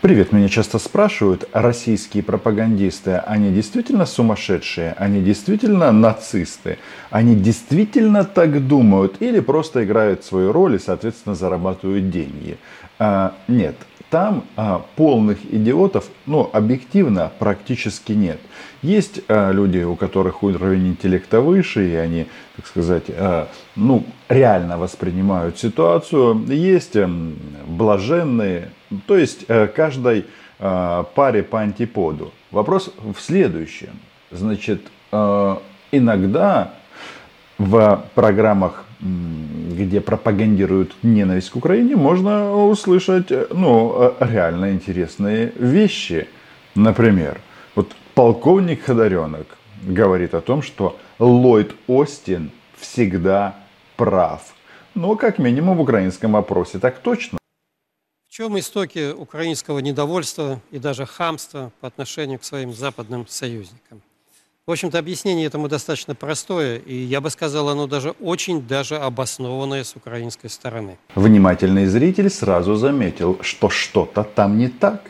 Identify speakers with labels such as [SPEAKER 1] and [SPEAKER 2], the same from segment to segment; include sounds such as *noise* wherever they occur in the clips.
[SPEAKER 1] Привет, меня часто спрашивают, российские пропагандисты, они действительно сумасшедшие, они действительно нацисты, они действительно так думают или просто играют свою роль и, соответственно, зарабатывают деньги. А, нет, там а, полных идиотов, ну, объективно практически нет. Есть а, люди, у которых уровень интеллекта выше, и они, так сказать, а, ну, реально воспринимают ситуацию. Есть а, блаженные, то есть а, каждой а, паре по антиподу. Вопрос в следующем. Значит, а, иногда в программах где пропагандируют ненависть к Украине, можно услышать ну, реально интересные вещи. Например, вот полковник Ходоренок говорит о том, что Ллойд Остин всегда прав. Но как минимум в украинском опросе так точно.
[SPEAKER 2] Чем истоки украинского недовольства и даже хамства по отношению к своим западным союзникам? В общем-то, объяснение этому достаточно простое, и я бы сказал, оно даже очень даже обоснованное с украинской стороны.
[SPEAKER 1] Внимательный зритель сразу заметил, что что-то там не так.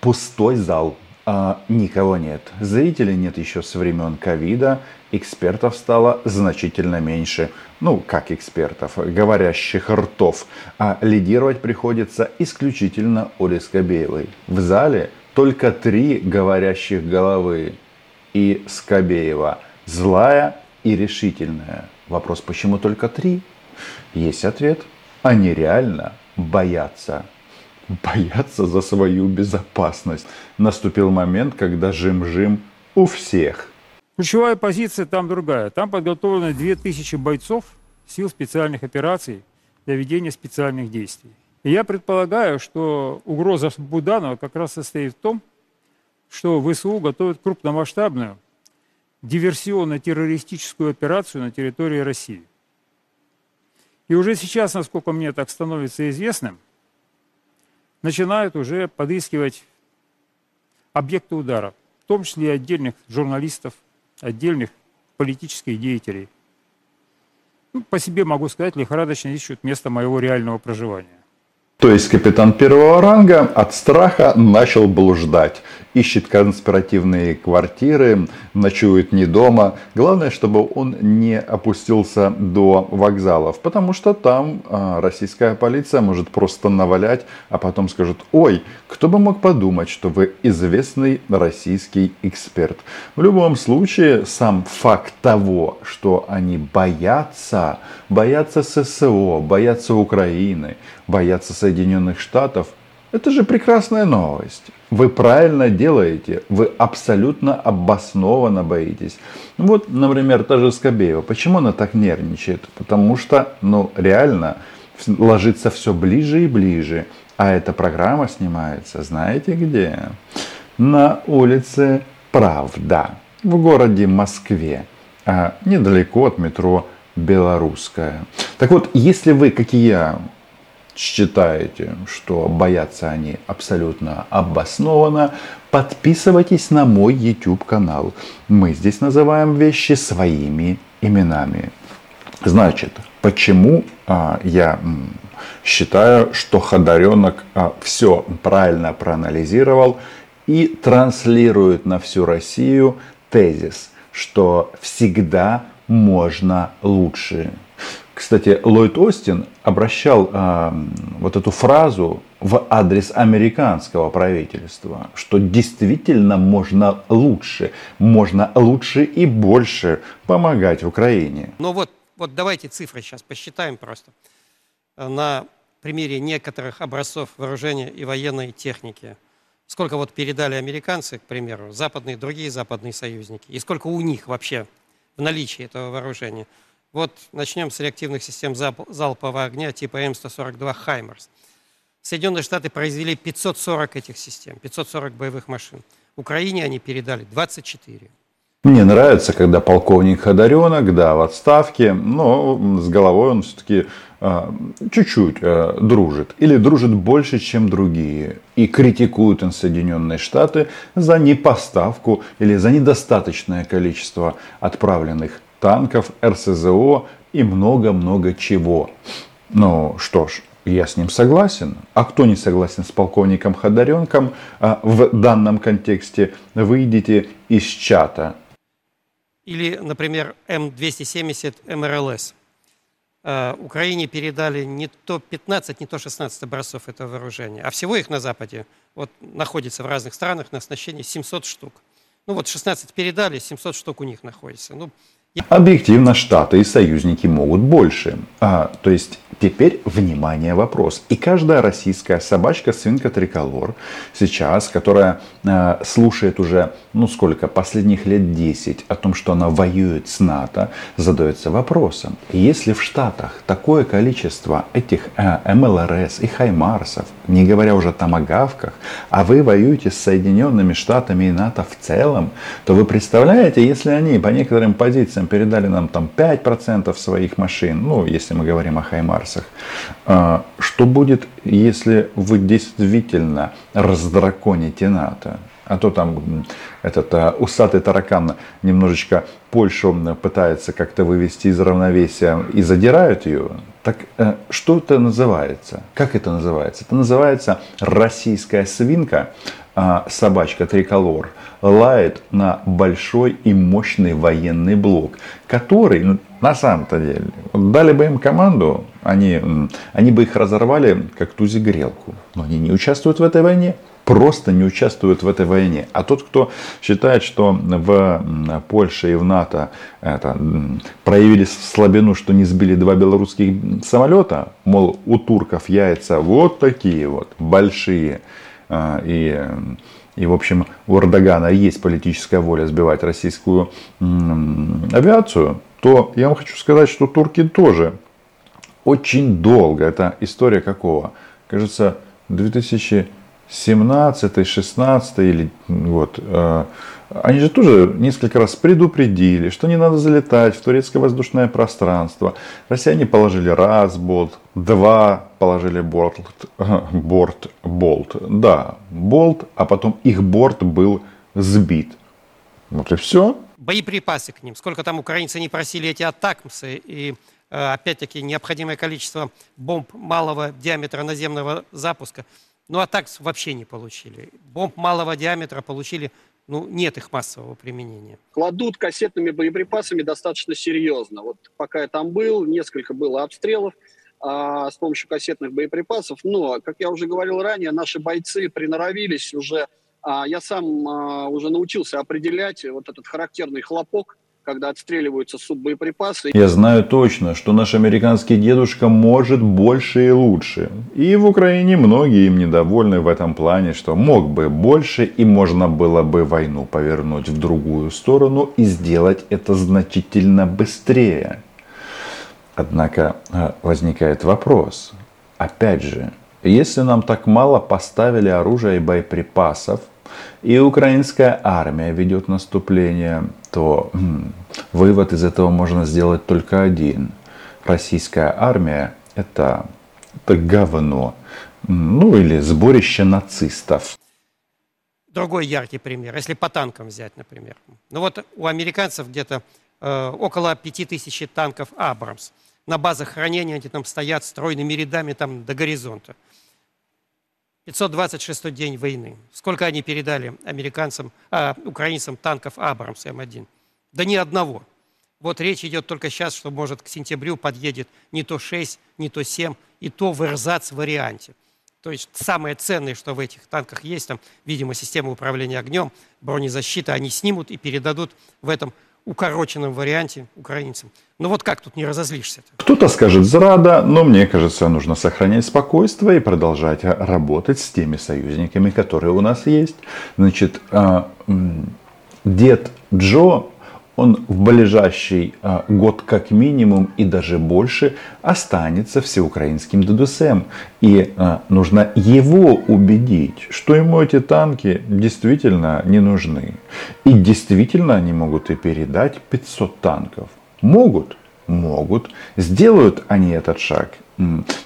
[SPEAKER 1] Пустой зал, а никого нет. Зрителей нет еще со времен ковида, экспертов стало значительно меньше. Ну, как экспертов, говорящих ртов. А лидировать приходится исключительно Оле Скобеевой. В зале только три говорящих головы и Скобеева. Злая и решительная. Вопрос, почему только три? Есть ответ. Они реально боятся. Боятся за свою безопасность. Наступил момент, когда жим-жим у всех.
[SPEAKER 3] Ключевая позиция там другая. Там подготовлено 2000 бойцов сил специальных операций для ведения специальных действий. И я предполагаю, что угроза Буданова как раз состоит в том, что ВСУ готовит крупномасштабную диверсионно-террористическую операцию на территории России. И уже сейчас, насколько мне так становится известным, начинают уже подыскивать объекты удара, в том числе и отдельных журналистов, отдельных политических деятелей. Ну, по себе могу сказать, лихорадочно ищут место моего реального проживания.
[SPEAKER 1] То есть капитан первого ранга от страха начал блуждать. Ищет конспиративные квартиры, ночует не дома. Главное, чтобы он не опустился до вокзалов, потому что там а, российская полиция может просто навалять, а потом скажет, ой, кто бы мог подумать, что вы известный российский эксперт. В любом случае, сам факт того, что они боятся, боятся ССО, боятся Украины, боятся Соединенных Штатов, это же прекрасная новость. Вы правильно делаете, вы абсолютно обоснованно боитесь. Вот, например, та же Скобеева. Почему она так нервничает? Потому что, ну, реально, ложится все ближе и ближе. А эта программа снимается, знаете где? На улице Правда, в городе Москве, а недалеко от метро Белорусская. Так вот, если вы, как и я, считаете, что боятся они абсолютно обоснованно, подписывайтесь на мой YouTube канал. Мы здесь называем вещи своими именами. Значит, почему а, я считаю, что Ходоренок а, все правильно проанализировал и транслирует на всю Россию тезис, что всегда можно лучше. Кстати, Ллойд Остин обращал э, вот эту фразу в адрес американского правительства, что действительно можно лучше, можно лучше и больше помогать Украине.
[SPEAKER 2] Ну вот, вот давайте цифры сейчас посчитаем просто на примере некоторых образцов вооружения и военной техники. Сколько вот передали американцы, к примеру, западные, другие западные союзники, и сколько у них вообще в наличии этого вооружения – вот начнем с реактивных систем залпового огня типа М142 «Хаймерс». Соединенные Штаты произвели 540 этих систем, 540 боевых машин. Украине они передали 24.
[SPEAKER 1] Мне нравится, когда полковник Ходоренок, да, в отставке, но с головой он все-таки а, чуть-чуть а, дружит. Или дружит больше, чем другие. И критикует он Соединенные Штаты за непоставку или за недостаточное количество отправленных танков, РСЗО и много-много чего. Ну что ж, я с ним согласен. А кто не согласен с полковником Ходоренком а, в данном контексте, выйдите из чата.
[SPEAKER 2] Или, например, М270 МРЛС. Э, Украине передали не то 15, не то 16 образцов этого вооружения, а всего их на Западе вот, находится в разных странах на оснащении 700 штук. Ну вот 16 передали, 700 штук у них находится. Ну,
[SPEAKER 1] Объективно Штаты и союзники могут больше. А, то есть теперь внимание вопрос. И каждая российская собачка свинка триколор сейчас, которая э, слушает уже, ну сколько, последних лет 10 о том, что она воюет с НАТО, задается вопросом. Если в Штатах такое количество этих э, МЛРС и Хаймарсов, не говоря уже о томагавках, а вы воюете с Соединенными Штатами и НАТО в целом, то вы представляете, если они по некоторым позициям передали нам там 5% своих машин, ну, если мы говорим о Хаймарсах. А, что будет, если вы действительно раздраконите НАТО? А то там этот а, усатый таракан немножечко Польшу пытается как-то вывести из равновесия и задирают ее. Так э, что это называется? Как это называется? Это называется российская свинка, а, собачка триколор лает на большой и мощный военный блок, который ну, на самом-то деле, дали бы им команду, они, они бы их разорвали как тузи грелку. Но они не участвуют в этой войне просто не участвуют в этой войне. А тот, кто считает, что в Польше и в НАТО это, проявили слабину, что не сбили два белорусских самолета, мол, у турков яйца вот такие вот, большие, а, и, и в общем, у Эрдогана есть политическая воля сбивать российскую авиацию, то я вам хочу сказать, что турки тоже очень долго, это история какого? Кажется, 2000 17, 16 или вот, э, они же тоже несколько раз предупредили, что не надо залетать в турецкое воздушное пространство. Россияне положили раз болт, два положили борт, *laughs* борт, болт. Да, болт, а потом их борт был сбит. Вот и все.
[SPEAKER 2] Боеприпасы к ним. Сколько там украинцы не просили эти атакмсы и э, опять-таки необходимое количество бомб малого диаметра наземного запуска – ну, а так вообще не получили. Бомб малого диаметра получили, ну, нет их массового применения.
[SPEAKER 4] Кладут кассетными боеприпасами достаточно серьезно. Вот пока я там был, несколько было обстрелов а, с помощью кассетных боеприпасов. Но, как я уже говорил ранее, наши бойцы приноровились уже. А, я сам а, уже научился определять вот этот характерный хлопок, когда отстреливаются суббоеприпасы.
[SPEAKER 1] Я знаю точно, что наш американский дедушка может больше и лучше. И в Украине многие им недовольны в этом плане, что мог бы больше и можно было бы войну повернуть в другую сторону и сделать это значительно быстрее. Однако э, возникает вопрос. Опять же, если нам так мало поставили оружия и боеприпасов, и украинская армия ведет наступление, то м, вывод из этого можно сделать только один. Российская армия это, это говно. Ну или сборище нацистов.
[SPEAKER 2] Другой яркий пример, если по танкам взять, например. Ну вот у американцев где-то э, около 5000 танков «Абрамс». На базах хранения они там стоят стройными рядами там до горизонта. 526 день войны. Сколько они передали американцам, а, украинцам танков «Абрамс» М1? Да ни одного. Вот речь идет только сейчас, что, может, к сентябрю подъедет не то 6, не то 7, и то в эрзац-варианте. То есть самое ценное, что в этих танках есть, там, видимо, система управления огнем, бронезащита, они снимут и передадут в этом укороченном варианте украинцам. Ну вот как тут не разозлишься? -то?
[SPEAKER 1] Кто-то скажет зрада, но мне кажется, нужно сохранять спокойствие и продолжать работать с теми союзниками, которые у нас есть. Значит, а, дед Джо он в ближайший а, год как минимум и даже больше останется всеукраинским ДДСМ. И а, нужно его убедить, что ему эти танки действительно не нужны. И действительно они могут и передать 500 танков. Могут, могут. Сделают они этот шаг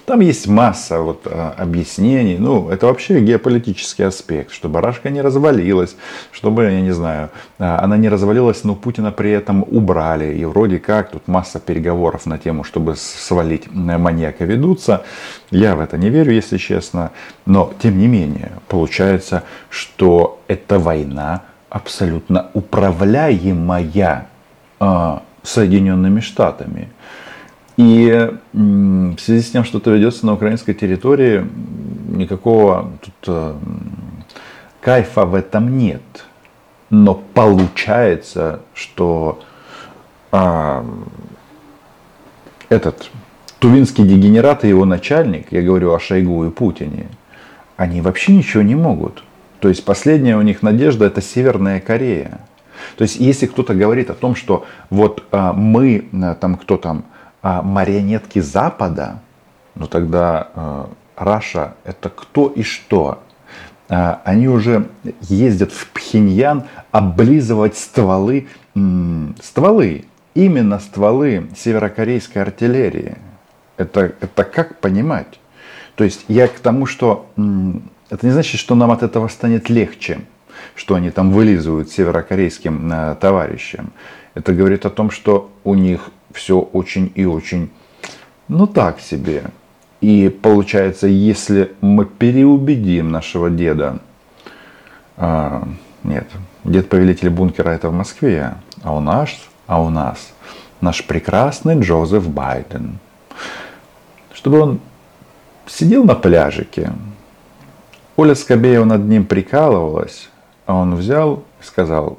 [SPEAKER 1] Там есть масса вот, а, объяснений. Ну, это вообще геополитический аспект, чтобы Рашка не развалилась, чтобы, я не знаю, а, она не развалилась, но Путина при этом убрали. И вроде как тут масса переговоров на тему, чтобы свалить маньяка ведутся. Я в это не верю, если честно. Но, тем не менее, получается, что эта война абсолютно управляемая а, Соединенными Штатами. И в связи с тем, что это ведется на украинской территории, никакого тут э, кайфа в этом нет. Но получается, что а, этот тувинский дегенерат и его начальник, я говорю о Шойгу и Путине, они вообще ничего не могут. То есть последняя у них надежда это Северная Корея. То есть если кто-то говорит о том, что вот а, мы, э, там кто там, марионетки Запада, ну тогда э, Раша это кто и что? А, они уже ездят в Пхеньян облизывать стволы, стволы, именно стволы северокорейской артиллерии. Это, это как понимать? То есть я к тому, что это не значит, что нам от этого станет легче, что они там вылизывают северокорейским э, товарищам. Это говорит о том, что у них все очень и очень, ну так себе. И получается, если мы переубедим нашего деда, а, нет, дед повелитель бункера это в Москве, а у нас, а у нас наш прекрасный Джозеф Байден, чтобы он сидел на пляжике, Оля Скобеева над ним прикалывалась, а он взял и сказал,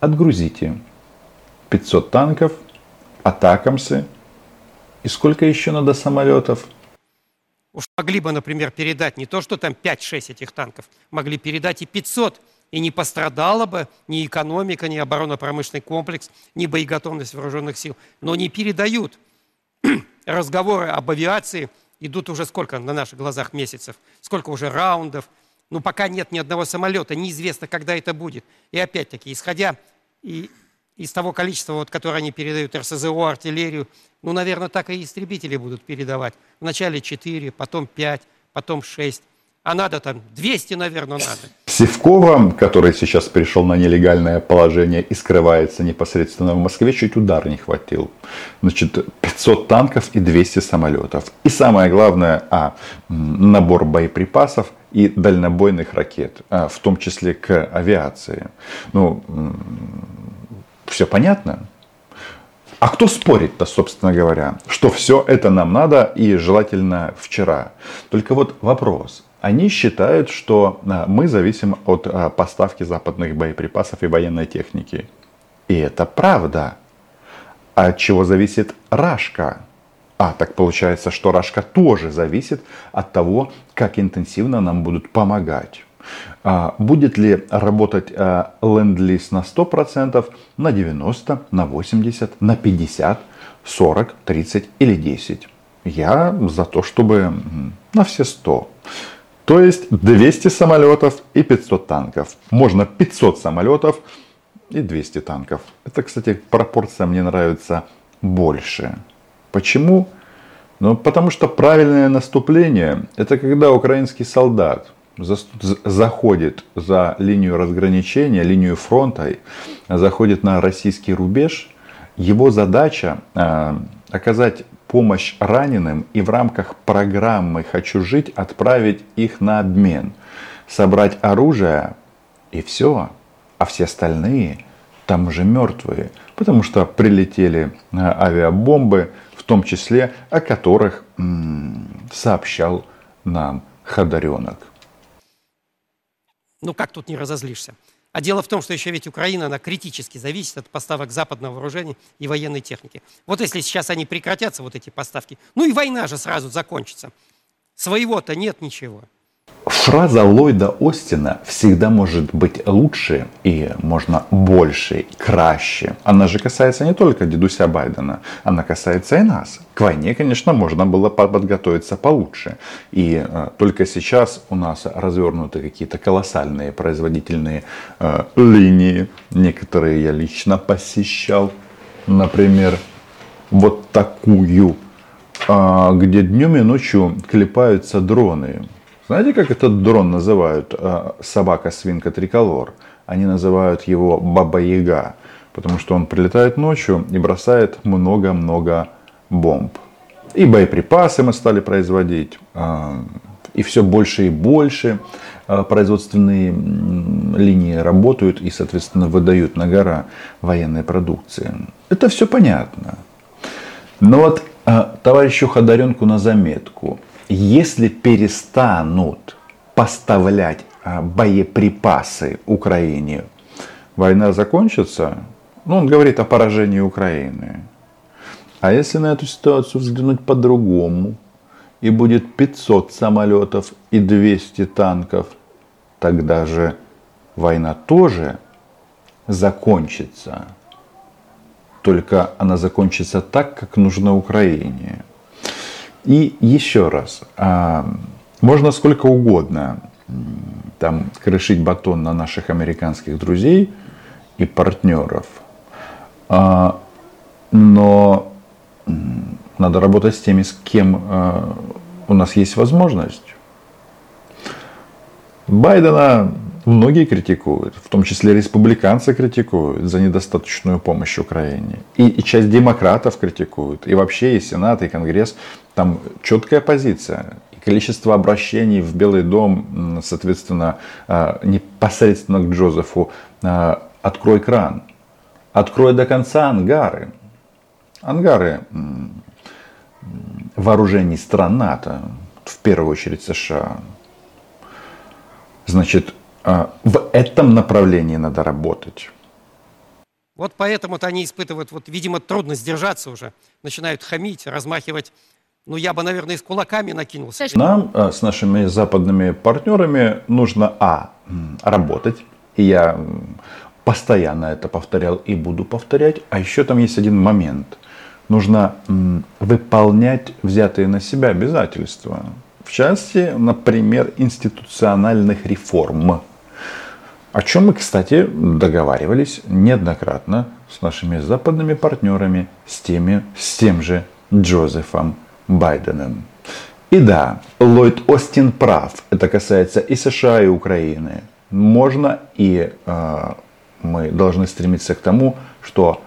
[SPEAKER 1] отгрузите 500 танков – атакамсы. И сколько еще надо самолетов?
[SPEAKER 2] Уж могли бы, например, передать не то, что там 5-6 этих танков, могли передать и 500, и не пострадала бы ни экономика, ни оборонно-промышленный комплекс, ни боеготовность вооруженных сил. Но не передают. *clears throat* Разговоры об авиации идут уже сколько на наших глазах месяцев, сколько уже раундов. Ну, пока нет ни одного самолета, неизвестно, когда это будет. И опять-таки, исходя и из того количества, вот, которое они передают РСЗО, артиллерию, ну, наверное, так и истребители будут передавать. Вначале 4, потом 5, потом 6. А надо там 200, наверное, надо.
[SPEAKER 1] Севкова, который сейчас перешел на нелегальное положение и скрывается непосредственно в Москве, чуть удар не хватил. Значит, 500 танков и 200 самолетов. И самое главное, а, набор боеприпасов и дальнобойных ракет, а, в том числе к авиации. Ну, все понятно? А кто спорит-то, собственно говоря, что все это нам надо и желательно вчера? Только вот вопрос. Они считают, что а, мы зависим от а, поставки западных боеприпасов и военной техники. И это правда. А от чего зависит Рашка? А, так получается, что Рашка тоже зависит от того, как интенсивно нам будут помогать. А, будет ли работать а, ленд-лиз на 100%, на 90%, на 80%, на 50%, 40%, 30% или 10%? Я за то, чтобы на все 100%. То есть 200 самолетов и 500 танков. Можно 500 самолетов и 200 танков. Это, кстати, пропорция мне нравится больше. Почему? Ну, потому что правильное наступление – это когда украинский солдат заходит за линию разграничения, линию фронта, заходит на российский рубеж, его задача э, оказать помощь раненым и в рамках программы «Хочу жить» отправить их на обмен, собрать оружие и все. А все остальные там уже мертвые, потому что прилетели э, авиабомбы, в том числе о которых сообщал нам Ходоренок.
[SPEAKER 2] Ну как тут не разозлишься? А дело в том, что еще ведь Украина, она критически зависит от поставок западного вооружения и военной техники. Вот если сейчас они прекратятся, вот эти поставки, ну и война же сразу закончится. Своего-то нет ничего.
[SPEAKER 1] Фраза Ллойда Остина всегда может быть лучше и можно больше, краще. Она же касается не только дедуся Байдена, она касается и нас. К войне, конечно, можно было подготовиться получше. И э, только сейчас у нас развернуты какие-то колоссальные производительные э, линии. Некоторые я лично посещал. Например, вот такую а, где днем и ночью клепаются дроны. Знаете, как этот дрон называют? А, собака-свинка триколор. Они называют его Баба-Яга, потому что он прилетает ночью и бросает много-много бомб. И боеприпасы мы стали производить, а, и все больше и больше производственные линии работают и, соответственно, выдают на гора военной продукции. Это все понятно. Но вот товарищу Ходоренку на заметку. Если перестанут поставлять а, боеприпасы Украине, война закончится? Ну, он говорит о поражении Украины. А если на эту ситуацию взглянуть по-другому, и будет 500 самолетов и 200 танков, тогда же война тоже закончится только она закончится так, как нужно Украине. И еще раз, а, можно сколько угодно там крышить батон на наших американских друзей и партнеров, а, но надо работать с теми, с кем а, у нас есть возможность. Байдена Многие критикуют, в том числе республиканцы критикуют за недостаточную помощь Украине. И, и часть демократов критикуют. И вообще и Сенат, и Конгресс. Там четкая позиция. И количество обращений в Белый дом, соответственно, а, непосредственно к Джозефу. А, Открой кран. Открой до конца ангары. Ангары вооружений стран НАТО, в первую очередь США. Значит, в этом направлении надо работать.
[SPEAKER 2] Вот поэтому-то они испытывают, вот, видимо, трудность держаться уже, начинают хамить, размахивать. Ну, я бы, наверное, и с кулаками накинулся.
[SPEAKER 1] Нам а, с нашими западными партнерами нужно, а, работать. И я постоянно это повторял и буду повторять. А еще там есть один момент. Нужно выполнять взятые на себя обязательства. В части, например, институциональных реформ. О чем мы, кстати, договаривались неоднократно с нашими западными партнерами, с, теми, с тем же Джозефом Байденом. И да, Ллойд Остин прав. Это касается и США, и Украины. Можно и э, мы должны стремиться к тому, что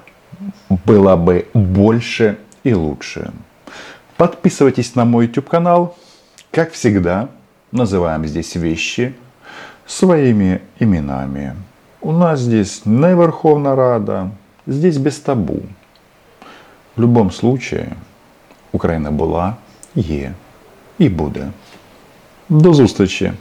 [SPEAKER 1] было бы больше и лучше. Подписывайтесь на мой YouTube канал. Как всегда, называем здесь вещи – своими именами. У нас здесь не Верховна Рада, здесь без табу. В любом случае, Україна була, є і буде. До зустрічі!